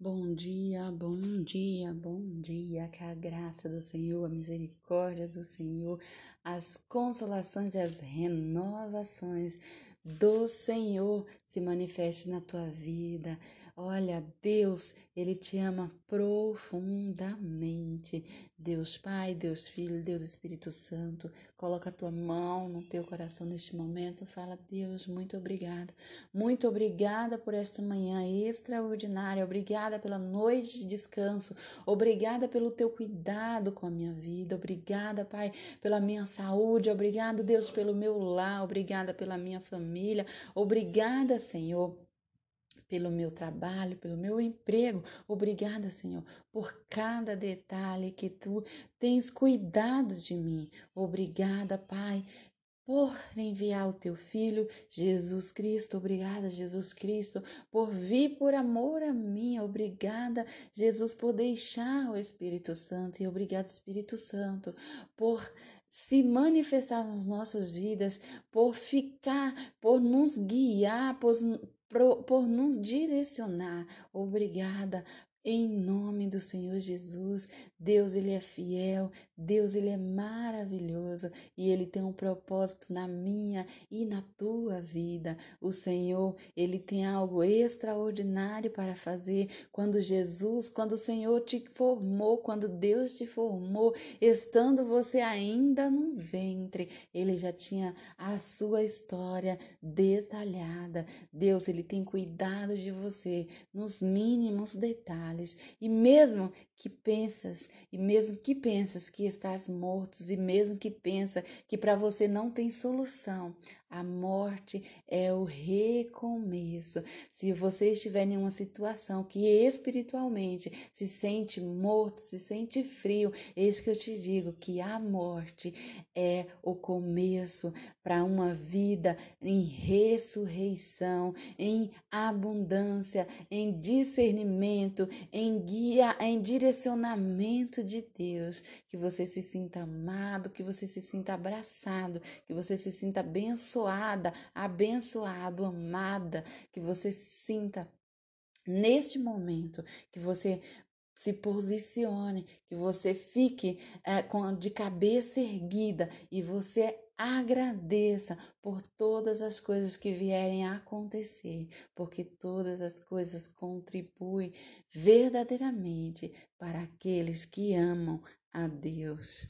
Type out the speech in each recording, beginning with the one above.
Bom dia, bom dia, bom dia. Que a graça do Senhor, a misericórdia do Senhor, as consolações e as renovações do Senhor se manifeste na tua vida. Olha, Deus, Ele te ama profundamente. Deus Pai, Deus Filho, Deus Espírito Santo, coloca a tua mão no teu coração neste momento. Fala, Deus, muito obrigada. Muito obrigada por esta manhã extraordinária. Obrigada pela noite de descanso. Obrigada pelo teu cuidado com a minha vida. Obrigada, Pai, pela minha saúde. Obrigada, Deus, pelo meu lar. Obrigada pela minha família. Obrigada, Senhor pelo meu trabalho, pelo meu emprego. Obrigada, Senhor, por cada detalhe que tu tens cuidado de mim. Obrigada, Pai, por enviar o teu filho, Jesus Cristo. Obrigada, Jesus Cristo, por vir por amor a mim. Obrigada, Jesus, por deixar o Espírito Santo. E obrigado, Espírito Santo, por se manifestar nas nossas vidas, por ficar, por nos guiar, por, por nos direcionar. Obrigada em nome do Senhor Jesus, Deus ele é fiel, Deus ele é maravilhoso e ele tem um propósito na minha e na tua vida. O Senhor, ele tem algo extraordinário para fazer quando Jesus, quando o Senhor te formou, quando Deus te formou, estando você ainda no ventre, ele já tinha a sua história detalhada. Deus, ele tem cuidado de você nos mínimos detalhes males, e mesmo que pensas, e mesmo que pensas que estás mortos, e mesmo que pensa que para você não tem solução, a morte é o recomeço. Se você estiver em uma situação que espiritualmente se sente morto, se sente frio, eis que eu te digo que a morte é o começo para uma vida em ressurreição, em abundância, em discernimento, em guia, em direcionamento de Deus. Que você se sinta amado, que você se sinta abraçado, que você se sinta abençoado abençoada, abençoado, amada, que você sinta neste momento, que você se posicione, que você fique é, com, de cabeça erguida e você agradeça por todas as coisas que vierem a acontecer, porque todas as coisas contribuem verdadeiramente para aqueles que amam a Deus.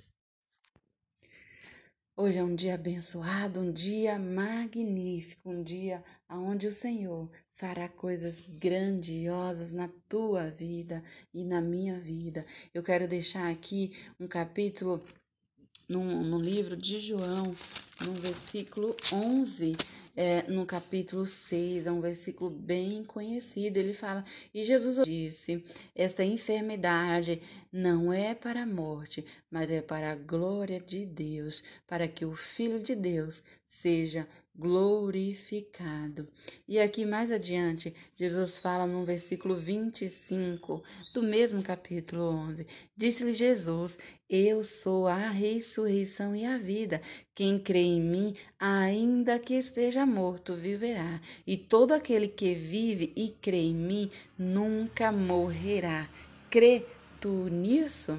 Hoje é um dia abençoado, um dia magnífico, um dia onde o Senhor fará coisas grandiosas na tua vida e na minha vida. Eu quero deixar aqui um capítulo no, no livro de João, no versículo 11, é, no capítulo 6, é um versículo bem conhecido. Ele fala: E Jesus disse: Esta enfermidade não é para a morte, mas é para a glória de Deus, para que o Filho de Deus seja glorificado. E aqui mais adiante, Jesus fala no versículo 25 do mesmo capítulo 11: Disse-lhe Jesus: Eu sou a ressurreição e a vida. Quem crê em mim, ainda que esteja morto, viverá. E todo aquele que vive e crê em mim nunca morrerá. Crê tu nisso?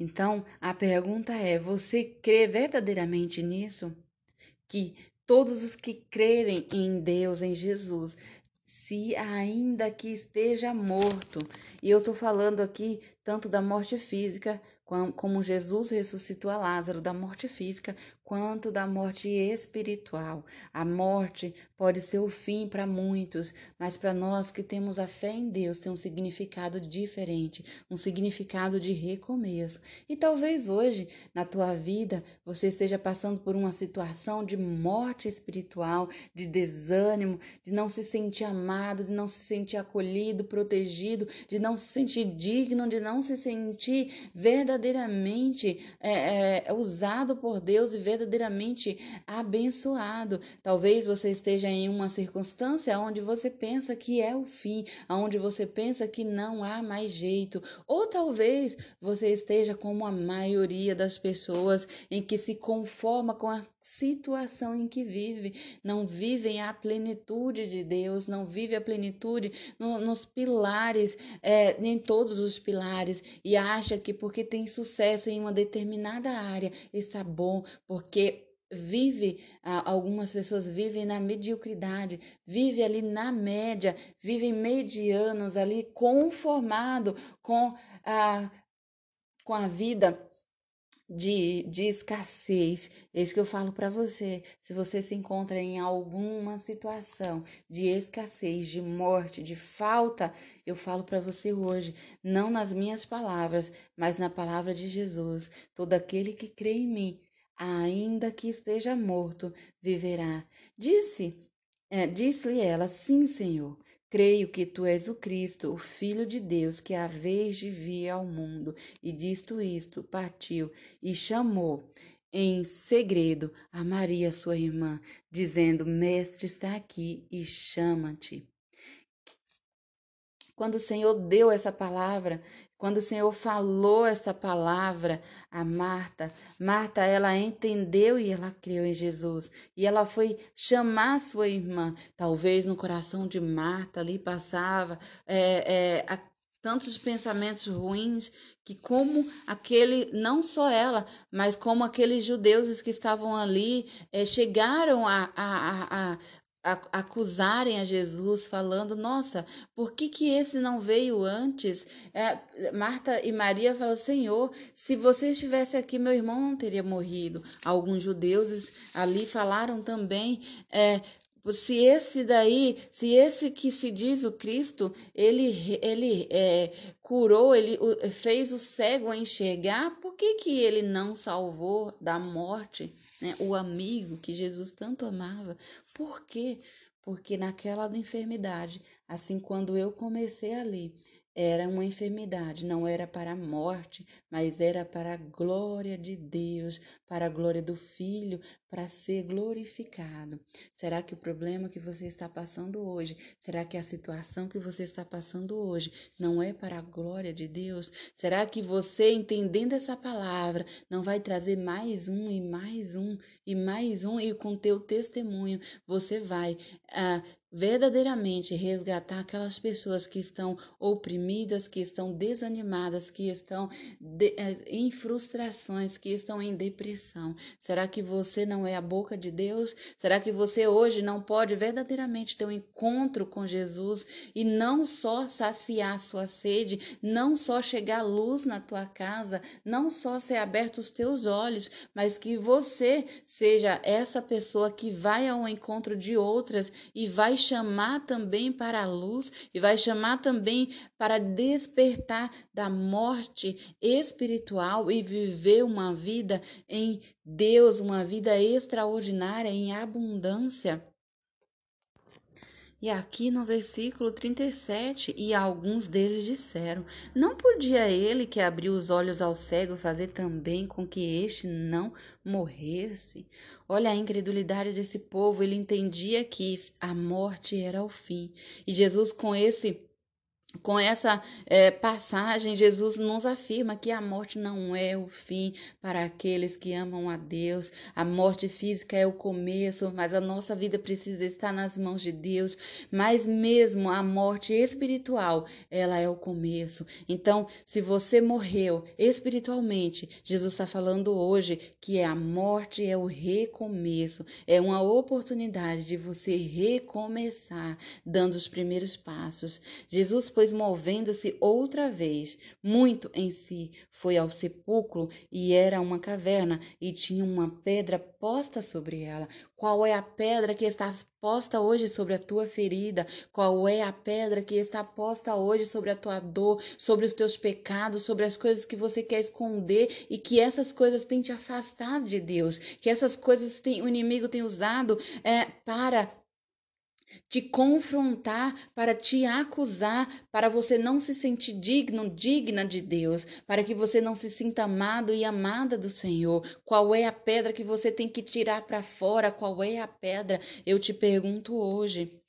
Então, a pergunta é: você crê verdadeiramente nisso? Que todos os que crerem em Deus, em Jesus, se ainda que esteja morto, e eu estou falando aqui tanto da morte física, como Jesus ressuscitou a Lázaro da morte física, quanto da morte espiritual. A morte pode ser o fim para muitos, mas para nós que temos a fé em Deus tem um significado diferente, um significado de recomeço. E talvez hoje, na tua vida, você esteja passando por uma situação de morte espiritual, de desânimo, de não se sentir amado, de não se sentir acolhido, protegido, de não se sentir digno, de não se sentir verdadeiramente é, é, usado por Deus e verdadeiramente verdadeiramente abençoado. Talvez você esteja em uma circunstância onde você pensa que é o fim, onde você pensa que não há mais jeito, ou talvez você esteja como a maioria das pessoas em que se conforma com a situação em que vive, não vivem a plenitude de Deus, não vive a plenitude no, nos pilares, é, todos os pilares, e acha que porque tem sucesso em uma determinada área está bom, porque vive, algumas pessoas vivem na mediocridade, vive ali na média, vivem medianos ali, conformado com a, com a vida de, de escassez. É isso que eu falo para você. Se você se encontra em alguma situação de escassez, de morte, de falta, eu falo para você hoje, não nas minhas palavras, mas na palavra de Jesus. Todo aquele que crê em mim, ainda que esteja morto, viverá. Disse, é, disse-lhe ela, sim, Senhor. Creio que tu és o Cristo, o Filho de Deus, que a vez de vir ao mundo. E disto isto, partiu e chamou em segredo a Maria, sua irmã, dizendo: Mestre está aqui e chama-te. Quando o Senhor deu essa palavra, quando o Senhor falou esta palavra a Marta, Marta ela entendeu e ela creu em Jesus. E ela foi chamar sua irmã. Talvez no coração de Marta ali passava é, é, tantos pensamentos ruins que como aquele, não só ela, mas como aqueles judeus que estavam ali, é, chegaram a, a, a, acusarem a Jesus, falando: Nossa, por que, que esse não veio antes? É, Marta e Maria falam: Senhor, se você estivesse aqui, meu irmão não teria morrido. Alguns judeus ali falaram também: é, se esse daí, se esse que se diz o Cristo, ele, ele é, curou, ele fez o cego enxergar, por que, que ele não salvou da morte né, o amigo que Jesus tanto amava? Por quê? Porque naquela enfermidade, assim quando eu comecei ali, era uma enfermidade, não era para a morte, mas era para a glória de Deus, para a glória do Filho, para ser glorificado. Será que o problema que você está passando hoje, será que a situação que você está passando hoje não é para a glória de Deus? Será que você, entendendo essa palavra, não vai trazer mais um e mais um e mais um e com teu testemunho você vai ah, verdadeiramente resgatar aquelas pessoas que estão oprimidas, que estão desanimadas, que estão de, eh, em frustrações, que estão em depressão? Será que você não é a boca de Deus? Será que você hoje não pode verdadeiramente ter um encontro com Jesus e não só saciar sua sede, não só chegar luz na tua casa, não só ser aberto os teus olhos, mas que você seja essa pessoa que vai ao encontro de outras e vai chamar também para a luz e vai chamar também para despertar da morte espiritual e viver uma vida em Deus, uma vida extraordinária em abundância. E aqui no versículo 37, e alguns deles disseram: Não podia ele que abriu os olhos ao cego fazer também com que este não morresse? Olha a incredulidade desse povo, ele entendia que a morte era o fim. E Jesus, com esse com essa é, passagem, Jesus nos afirma que a morte não é o fim para aqueles que amam a Deus. A morte física é o começo, mas a nossa vida precisa estar nas mãos de Deus. Mas mesmo a morte espiritual, ela é o começo. Então, se você morreu espiritualmente, Jesus está falando hoje que a morte é o recomeço, é uma oportunidade de você recomeçar, dando os primeiros passos. Jesus depois, movendo-se outra vez, muito em si, foi ao sepulcro e era uma caverna e tinha uma pedra posta sobre ela. Qual é a pedra que está posta hoje sobre a tua ferida? Qual é a pedra que está posta hoje sobre a tua dor, sobre os teus pecados, sobre as coisas que você quer esconder e que essas coisas têm te afastado de Deus? Que essas coisas tem, o inimigo tem usado é, para te confrontar, para te acusar, para você não se sentir digno, digna de Deus, para que você não se sinta amado e amada do Senhor. Qual é a pedra que você tem que tirar para fora? Qual é a pedra? Eu te pergunto hoje.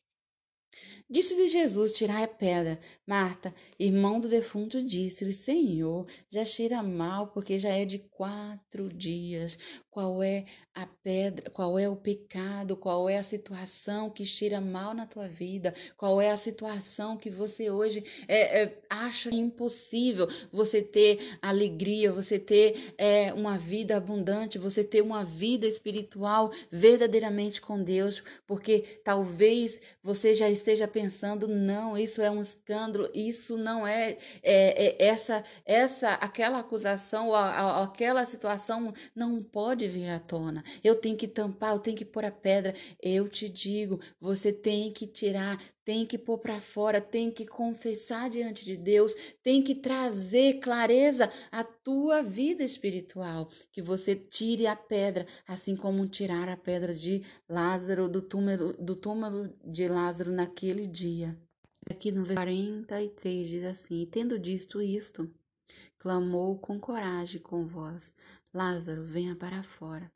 Disse-lhe Jesus: Tirai a pedra. Marta, irmão do defunto, disse-lhe: Senhor, já cheira mal, porque já é de quatro dias. Qual é a pedra, qual é o pecado, qual é a situação que cheira mal na tua vida, qual é a situação que você hoje é, é, acha impossível você ter alegria, você ter é, uma vida abundante, você ter uma vida espiritual verdadeiramente com Deus, porque talvez você já esteja pensando, não, isso é um escândalo, isso não é, essa, essa, aquela acusação, a, a, aquela situação não pode vir à tona. Eu tenho que tampar, eu tenho que pôr a pedra. Eu te digo, você tem que tirar, tem que pôr para fora, tem que confessar diante de Deus, tem que trazer clareza à tua vida espiritual, que você tire a pedra, assim como tirar a pedra de Lázaro do túmulo, do túmulo de Lázaro naquele dia. Aqui no 43 diz assim: Tendo dito isto, clamou com coragem com voz: Lázaro, venha para fora.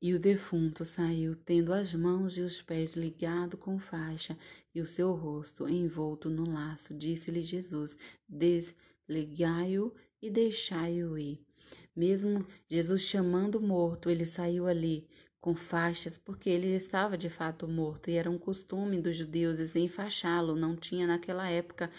E o defunto saiu, tendo as mãos e os pés ligados com faixa e o seu rosto envolto no laço. Disse-lhe Jesus: Desligai-o e deixai-o ir. Mesmo Jesus chamando o morto, ele saiu ali com faixas, porque ele estava de fato morto, e era um costume dos judeus enfaixá-lo. Não tinha naquela época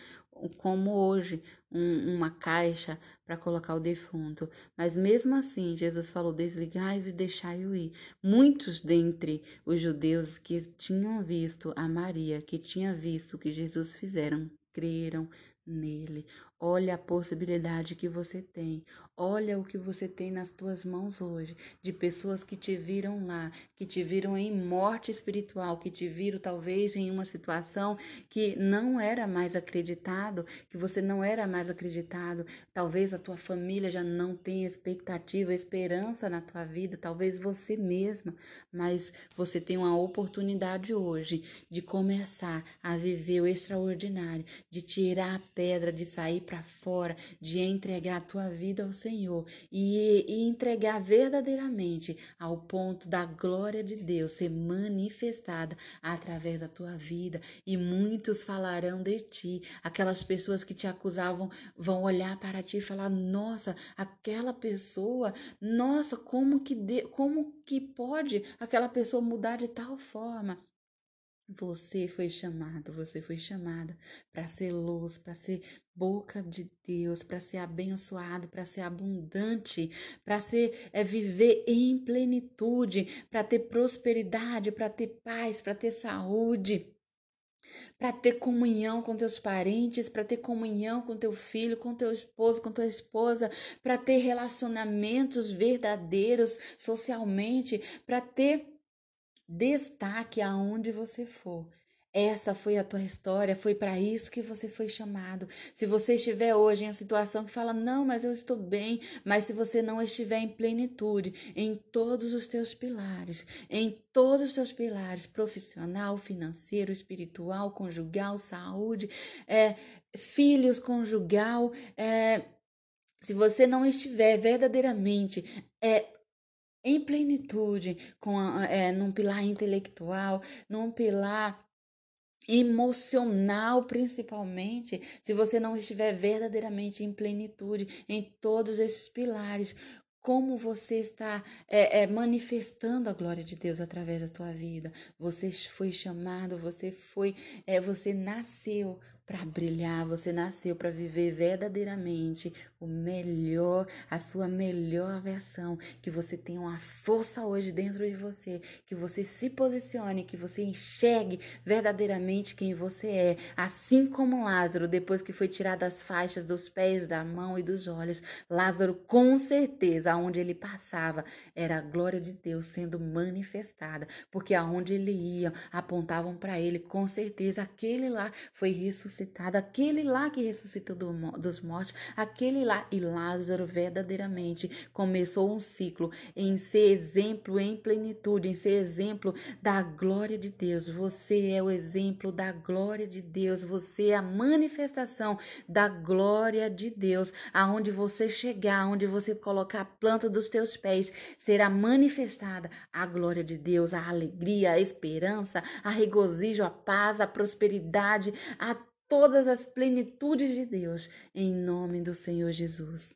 como hoje, um, uma caixa para colocar o defunto. Mas mesmo assim, Jesus falou: desligai e deixai-o ir. Muitos dentre os judeus que tinham visto a Maria, que tinha visto o que Jesus fizeram, creram nele. Olha a possibilidade que você tem. Olha o que você tem nas tuas mãos hoje, de pessoas que te viram lá, que te viram em morte espiritual, que te viram talvez em uma situação que não era mais acreditado, que você não era mais acreditado. Talvez a tua família já não tenha expectativa, esperança na tua vida, talvez você mesma, mas você tem uma oportunidade hoje de começar a viver o extraordinário, de tirar a pedra, de sair para fora, de entregar a tua vida ao Senhor e, e entregar verdadeiramente ao ponto da glória de Deus ser manifestada através da tua vida. E muitos falarão de ti. Aquelas pessoas que te acusavam vão olhar para ti e falar: Nossa, aquela pessoa, nossa, como que, de, como que pode aquela pessoa mudar de tal forma? Você foi chamado, você foi chamada para ser luz, para ser boca de Deus, para ser abençoado, para ser abundante, para ser é viver em plenitude, para ter prosperidade, para ter paz, para ter saúde para ter comunhão com teus parentes, para ter comunhão com teu filho, com teu esposo, com tua esposa, para ter relacionamentos verdadeiros socialmente, para ter Destaque aonde você for. Essa foi a tua história, foi para isso que você foi chamado. Se você estiver hoje em uma situação que fala, não, mas eu estou bem, mas se você não estiver em plenitude, em todos os teus pilares, em todos os teus pilares, profissional, financeiro, espiritual, conjugal, saúde, é, filhos, conjugal, é, se você não estiver verdadeiramente é, em plenitude, com é, num pilar intelectual, num pilar emocional, principalmente, se você não estiver verdadeiramente em plenitude em todos esses pilares, como você está é, é, manifestando a glória de Deus através da tua vida. Você foi chamado, você foi, é, você nasceu para brilhar, você nasceu para viver verdadeiramente o melhor, a sua melhor versão, que você tenha uma força hoje dentro de você, que você se posicione, que você enxergue verdadeiramente quem você é, assim como Lázaro, depois que foi tirado as faixas dos pés, da mão e dos olhos, Lázaro com certeza aonde ele passava era a glória de Deus sendo manifestada, porque aonde ele ia apontavam para ele, com certeza aquele lá foi ressuscitado. Aquele lá que ressuscitou do, dos mortos, aquele lá. E Lázaro verdadeiramente começou um ciclo em ser exemplo em plenitude, em ser exemplo da glória de Deus. Você é o exemplo da glória de Deus, você é a manifestação da glória de Deus. Aonde você chegar, aonde você colocar a planta dos teus pés, será manifestada a glória de Deus, a alegria, a esperança, a regozijo, a paz, a prosperidade, a todas as plenitudes de Deus, em nome do Senhor Jesus.